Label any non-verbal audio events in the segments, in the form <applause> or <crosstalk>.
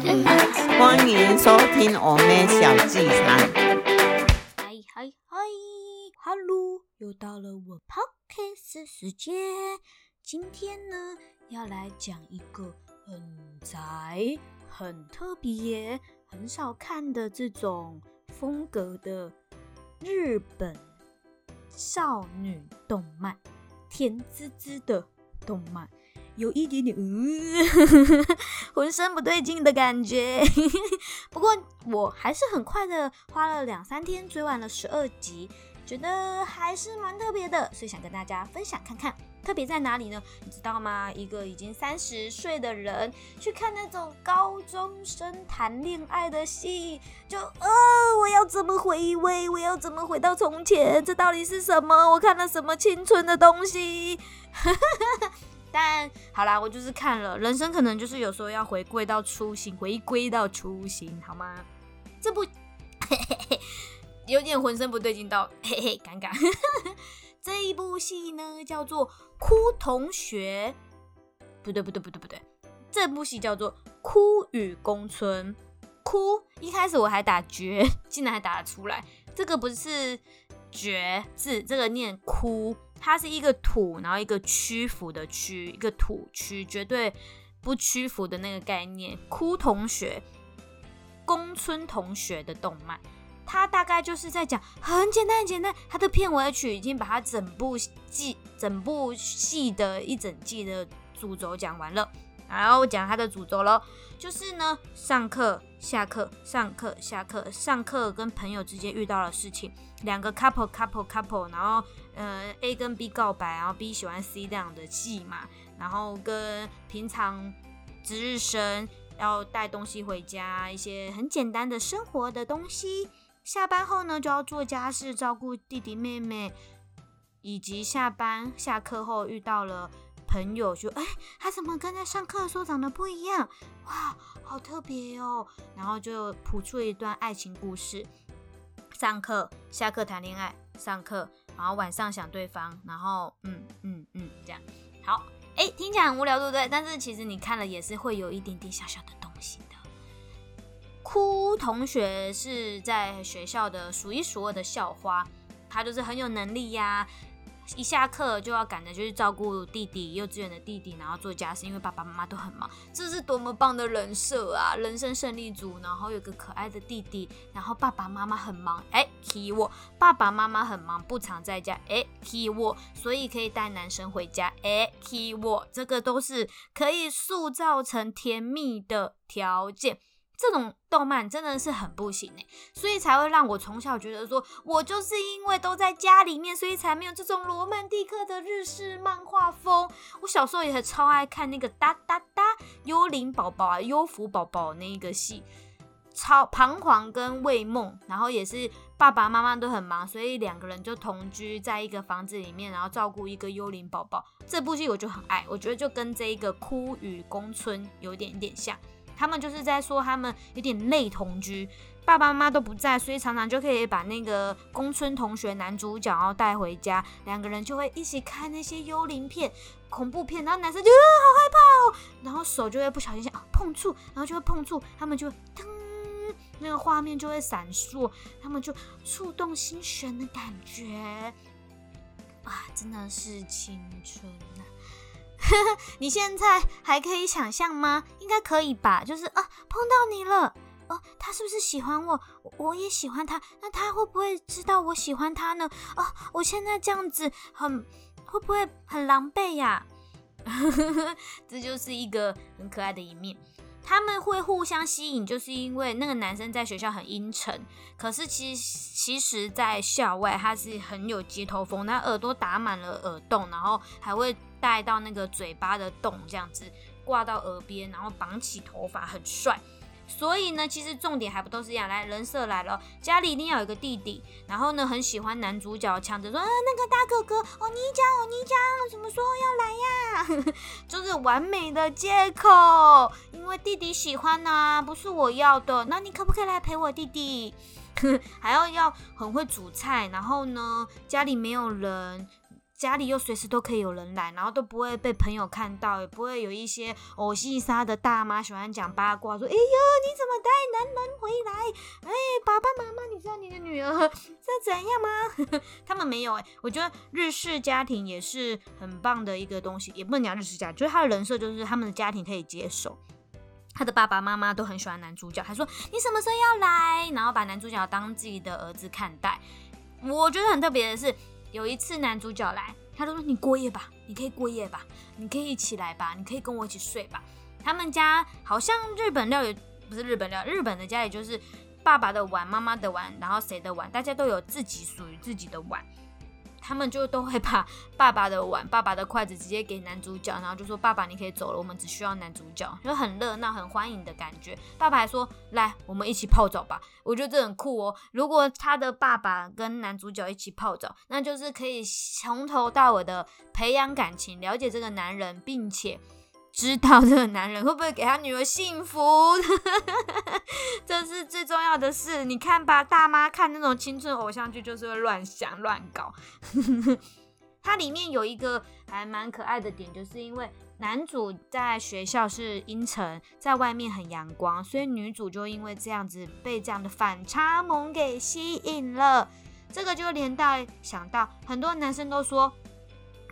欢迎收听我们小剧场。嗨嗨嗨，Hello，又到了我 podcast 时间。今天呢，要来讲一个很宅、很特别、很少看的这种风格的日本少女动漫，甜滋滋的动漫。有一点点，嗯，<laughs> 浑身不对劲的感觉。<laughs> 不过我还是很快的，花了两三天追完了十二集，觉得还是蛮特别的，所以想跟大家分享看看。特别在哪里呢？你知道吗？一个已经三十岁的人去看那种高中生谈恋爱的戏，就呃，我要怎么回味？我要怎么回到从前？这到底是什么？我看了什么青春的东西？<laughs> 但好啦，我就是看了，人生可能就是有时候要回归到初心，回归到初心，好吗？这部 <laughs> 有点浑身不对劲到嘿嘿尴尬。<laughs> 这一部戏呢叫做《哭同学》，不对不对不对不对，这部戏叫做《哭与宫村》。哭一开始我还打绝，竟然还打得出来，这个不是绝字，这个念哭。它是一个土，然后一个屈服的屈，一个土屈，绝对不屈服的那个概念。枯同学，宫村同学的动漫，它大概就是在讲很简单很简单。它的片尾曲已经把它整部季、整部戏的一整季的主轴讲完了。然后讲他的主轴喽，就是呢，上课、下课、上课、下课、上课，跟朋友之间遇到的事情，两个 couple couple couple，然后呃 A 跟 B 告白，然后 B 喜欢 C 这样的戏嘛，然后跟平常值日生要带东西回家，一些很简单的生活的东西，下班后呢就要做家事，照顾弟弟妹妹，以及下班下课后遇到了。朋友就哎，他怎么跟在上课的时候长得不一样？哇，好特别哦！然后就谱出一段爱情故事。上课、下课谈恋爱，上课，然后晚上想对方，然后嗯嗯嗯，这样好。哎，听起来很无聊，对不对？但是其实你看了也是会有一点点小小的东西的。哭同学是在学校的数一数二的校花，他就是很有能力呀。一下课就要赶着就去照顾弟弟，幼稚园的弟弟，然后做家事，因为爸爸妈妈都很忙。这是多么棒的人设啊！人生胜利组，然后有个可爱的弟弟，然后爸爸妈妈很忙，哎，key 我，爸爸妈妈很忙，不常在家，哎，key 我，所以可以带男生回家，哎，key 我，这个都是可以塑造成甜蜜的条件。这种动漫真的是很不行哎，所以才会让我从小觉得说，我就是因为都在家里面，所以才没有这种罗曼蒂克的日式漫画风。我小时候也很超爱看那个哒哒哒幽灵宝宝啊，幽福宝宝那一个戏，超彷徨跟未梦，然后也是爸爸妈妈都很忙，所以两个人就同居在一个房子里面，然后照顾一个幽灵宝宝。这部戏我就很爱，我觉得就跟这一个哭与宫村有点点像。他们就是在说，他们有点累同居，爸爸妈妈都不在，所以常常就可以把那个宫村同学男主角要带回家，两个人就会一起看那些幽灵片、恐怖片，然后男生就啊好害怕哦，然后手就会不小心啊碰触，然后就会碰触，他们就噔，那个画面就会闪烁，他们就触动心弦的感觉，哇，真的是青春啊！<laughs> 你现在还可以想象吗？应该可以吧。就是啊，碰到你了，哦，他是不是喜欢我？我也喜欢他，那他会不会知道我喜欢他呢？哦，我现在这样子很会不会很狼狈呀？<laughs> 这就是一个很可爱的一面。他们会互相吸引，就是因为那个男生在学校很阴沉，可是其实其实在校外他是很有街头风，他耳朵打满了耳洞，然后还会。带到那个嘴巴的洞，这样子挂到耳边，然后绑起头发，很帅。所以呢，其实重点还不都是一样。来，人设来了，家里一定要有个弟弟，然后呢，很喜欢男主角，抢着说啊，那个大哥哥，哦，你讲，哦，你讲，什么时候要来呀？<laughs> 就是完美的借口，因为弟弟喜欢呐，不是我要的。那你可不可以来陪我弟弟？<laughs> 还要要很会煮菜，然后呢，家里没有人。家里又随时都可以有人来，然后都不会被朋友看到，也不会有一些偶戏杀的大妈喜欢讲八卦，说：“哎呦，你怎么带男人回来？哎，爸爸妈妈，你知道你的女儿是怎样吗？” <laughs> 他们没有哎，我觉得日式家庭也是很棒的一个东西，也不能讲日式家庭，就是他的人设就是他们的家庭可以接受。他的爸爸妈妈都很喜欢男主角，他说：“你什么时候要来？”然后把男主角当自己的儿子看待。我觉得很特别的是。有一次男主角来，他都说你过夜吧，你可以过夜吧，你可以一起来吧，你可以跟我一起睡吧。他们家好像日本料理不是日本料，日本的家里就是爸爸的碗、妈妈的碗，然后谁的碗，大家都有自己属于自己的碗。他们就都会把 <laughs> 爸爸的碗、爸爸的筷子直接给男主角，然后就说：“爸爸，你可以走了，我们只需要男主角。”就很热闹、很欢迎的感觉。爸爸还说：“来，我们一起泡澡吧。”我觉得这很酷哦。如果他的爸爸跟男主角一起泡澡，那就是可以从头到尾的培养感情，了解这个男人，并且。知道这个男人会不会给他女儿幸福，<laughs> 这是最重要的事。你看吧，大妈看那种青春偶像剧就是会乱想乱搞。<laughs> 它里面有一个还蛮可爱的点，就是因为男主在学校是阴沉，在外面很阳光，所以女主就因为这样子被这样的反差萌给吸引了。这个就连带想到很多男生都说。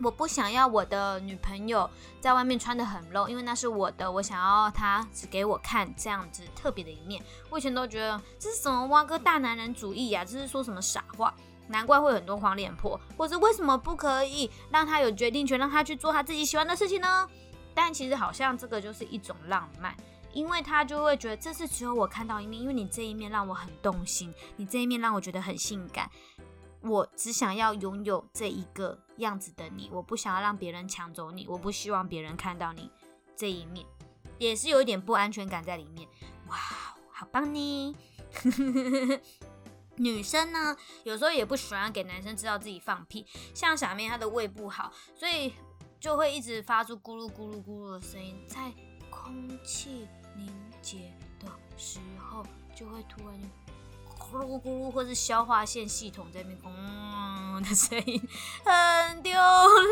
我不想要我的女朋友在外面穿的很露，因为那是我的，我想要她只给我看这样子特别的一面。我以前都觉得这是什么挖哥大男人主义呀，这是说什么傻话？难怪会很多黄脸婆，或者为什么不可以让她有决定权，让她去做她自己喜欢的事情呢？但其实好像这个就是一种浪漫，因为她就会觉得这是只有我看到一面，因为你这一面让我很动心，你这一面让我觉得很性感。我只想要拥有这一个样子的你，我不想要让别人抢走你，我不希望别人看到你这一面，也是有一点不安全感在里面。哇，好棒呢！<laughs> 女生呢，有时候也不喜欢给男生知道自己放屁，像小妹她的胃不好，所以就会一直发出咕噜咕噜咕噜的声音，在空气凝结的时候，就会突然。咕噜咕噜，或是消化腺系统这边嗡的声音，很丢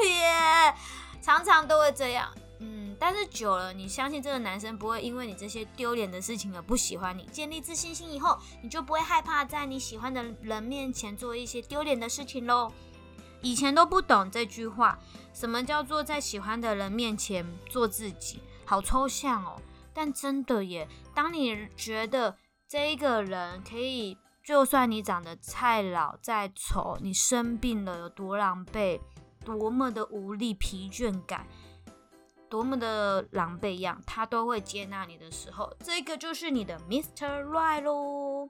脸，常常都会这样。嗯，但是久了，你相信这个男生不会因为你这些丢脸的事情而不喜欢你。建立自信心以后，你就不会害怕在你喜欢的人面前做一些丢脸的事情喽。以前都不懂这句话，什么叫做在喜欢的人面前做自己，好抽象哦。但真的耶，当你觉得这一个人可以。就算你长得再老再丑，你生病了有多狼狈，多么的无力、疲倦感，多么的狼狈样，他都会接纳你的时候，这个就是你的 Mr. Right 咯。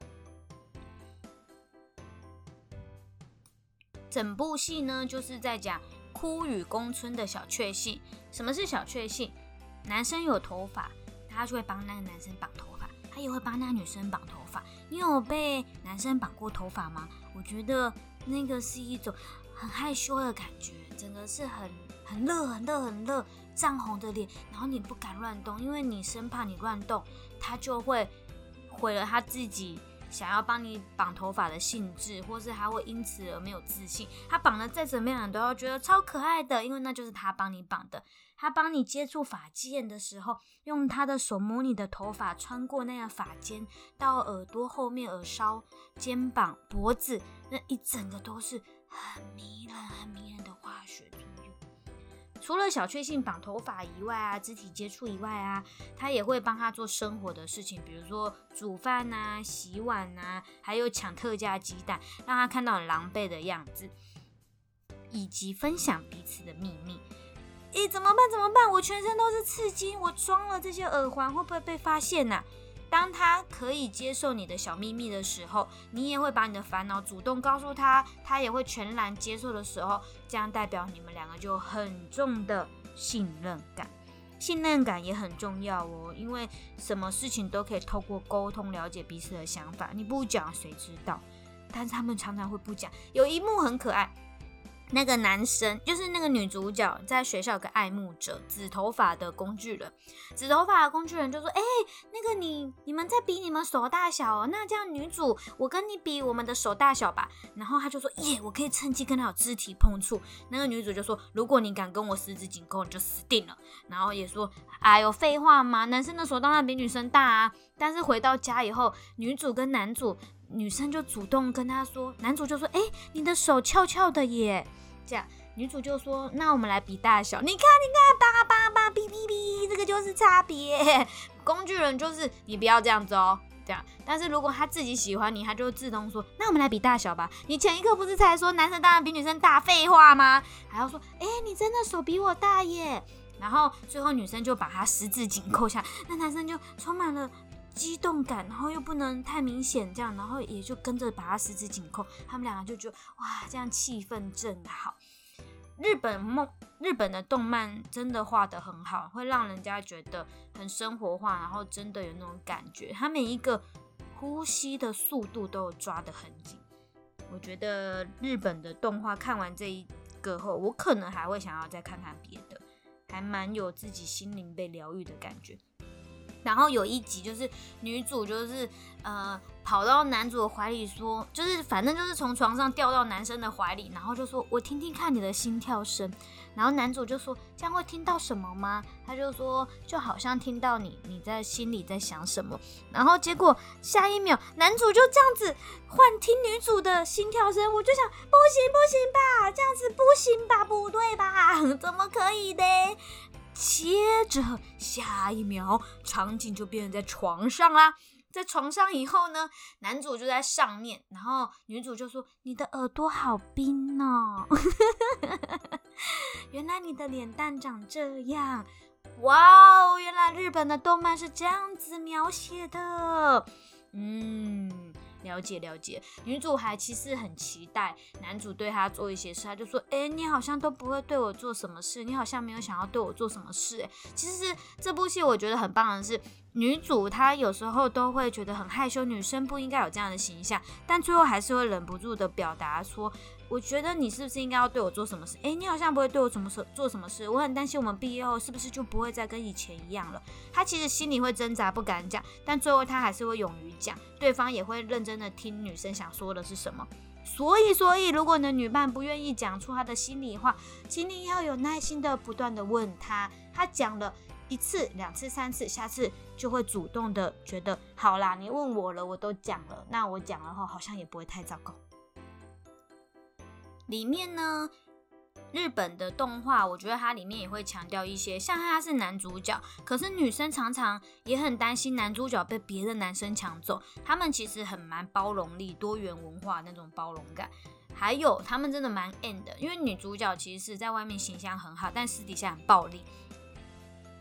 整部戏呢，就是在讲枯雨宫村的小确幸。什么是小确幸？男生有头发，他就会帮那个男生绑头，他也会帮那女生绑头发。你有被男生绑过头发吗？我觉得那个是一种很害羞的感觉，整个是很很热、很热、很热，涨红的脸，然后你不敢乱动，因为你生怕你乱动，他就会毁了他自己想要帮你绑头发的兴致，或是他会因此而没有自信。他绑的再怎么样，都要觉得超可爱的，因为那就是他帮你绑的。他帮你接触发际线的时候，用他的手摸你的头发，穿过那样发尖到耳朵后面、耳梢、肩膀、脖子，那一整个都是很迷人、很迷人的化学作用。除了小确幸绑头发以外啊，肢体接触以外啊，他也会帮他做生活的事情，比如说煮饭呐、洗碗呐，还有抢特价鸡蛋，让他看到很狼狈的样子，以及分享彼此的秘密。咦，怎么办？怎么办？我全身都是刺激，我装了这些耳环会不会被发现呢？当他可以接受你的小秘密的时候，你也会把你的烦恼主动告诉他，他也会全然接受的时候，这样代表你们两个就很重的信任感。信任感也很重要哦，因为什么事情都可以透过沟通了解彼此的想法。你不讲谁知道？但是他们常常会不讲。有一幕很可爱。那个男生就是那个女主角，在学校有个爱慕者，紫头发的工具人。紫头发的工具人就说：“哎、那个你你们在比你们手大小哦，那这样女主我跟你比我们的手大小吧。”然后他就说：“耶，我可以趁机跟他有肢体碰触。”那个女主就说：“如果你敢跟我十指紧扣，你就死定了。”然后也说：“哎呦，废话嘛，男生的手当然比女生大啊。”但是回到家以后，女主跟男主，女生就主动跟他说，男主就说：“哎、你的手翘翘的耶。”这样，女主就说：“那我们来比大小，你看，你看，叭叭叭，哔哔哔，这个就是差别。<laughs> 工具人就是你不要这样子哦，这样。但是如果他自己喜欢你，他就自动说：那我们来比大小吧。你前一刻不是才说男生当然比女生大，废话吗？还要说：哎、你真的手比我大耶。然后最后女生就把他十指紧扣下，那男生就充满了。激动感，然后又不能太明显，这样，然后也就跟着把他十指紧扣，他们两个就觉得哇，这样气氛正好。日本梦，日本的动漫真的画得很好，会让人家觉得很生活化，然后真的有那种感觉。他每一个呼吸的速度都有抓得很紧。我觉得日本的动画看完这一个后，我可能还会想要再看看别的，还蛮有自己心灵被疗愈的感觉。然后有一集就是女主就是呃跑到男主的怀里说，就是反正就是从床上掉到男生的怀里，然后就说我听听看你的心跳声。然后男主就说这样会听到什么吗？他就说就好像听到你你在心里在想什么。然后结果下一秒男主就这样子幻听女主的心跳声，我就想不行不行吧，这样子不行吧，不对吧？<laughs> 怎么可以的？接着下一秒，场景就变成在床上啦。在床上以后呢，男主就在上面，然后女主就说：“你的耳朵好冰哦，<laughs> 原来你的脸蛋长这样，哇哦，原来日本的动漫是这样子描写的，嗯。”了解了解，女主还其实很期待男主对她做一些事，她就说：“哎、你好像都不会对我做什么事，你好像没有想要对我做什么事。”哎，其实这部戏我觉得很棒的是，女主她有时候都会觉得很害羞，女生不应该有这样的形象，但最后还是会忍不住的表达说：“我觉得你是不是应该要对我做什么事？哎，你好像不会对我什么事做什么事，我很担心我们毕业后是不是就不会再跟以前一样了。”他其实心里会挣扎，不敢讲，但最后他还是会勇于讲，对方也会认真的听女生想说的是什么。所以，所以，如果你的女伴不愿意讲出她的心里话，请你要有耐心的不断的问她，她讲了一次、两次、三次，下次就会主动的觉得，好啦，你问我了，我都讲了，那我讲了后好像也不会太糟糕。里面呢，日本的动画，我觉得它里面也会强调一些，像他是男主角，可是女生常常也很担心男主角被别的男生抢走，他们其实很蛮包容力、多元文化那种包容感。还有，他们真的蛮 end 的，因为女主角其实是在外面形象很好，但私底下很暴力。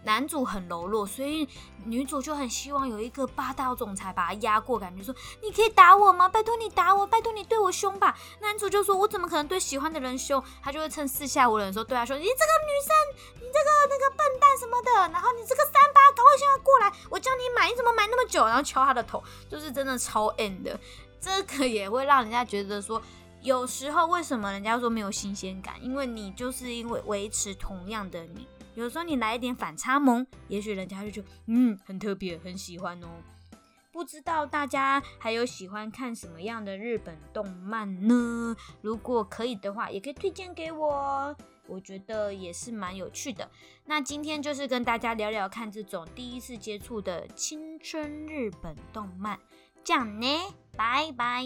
男主很柔弱，所以女主就很希望有一个霸道总裁把他压过，感觉说你可以打我吗？拜托你打我，拜托你对我凶吧。男主就说：“我怎么可能对喜欢的人凶？”他就会趁四下无人的时候对他说：“你这个女生，你这个那个笨蛋什么的，然后你这个三八，赶快现在过来，我叫你买，你怎么买那么久？”然后敲他的头，就是真的超 end 的。这个也会让人家觉得说，有时候为什么人家说没有新鲜感？因为你就是因为维持同样的你。有时候你来一点反差萌，也许人家就觉得嗯很特别，很喜欢哦。不知道大家还有喜欢看什么样的日本动漫呢？如果可以的话，也可以推荐给我，我觉得也是蛮有趣的。那今天就是跟大家聊聊看这种第一次接触的青春日本动漫，这样呢，拜拜。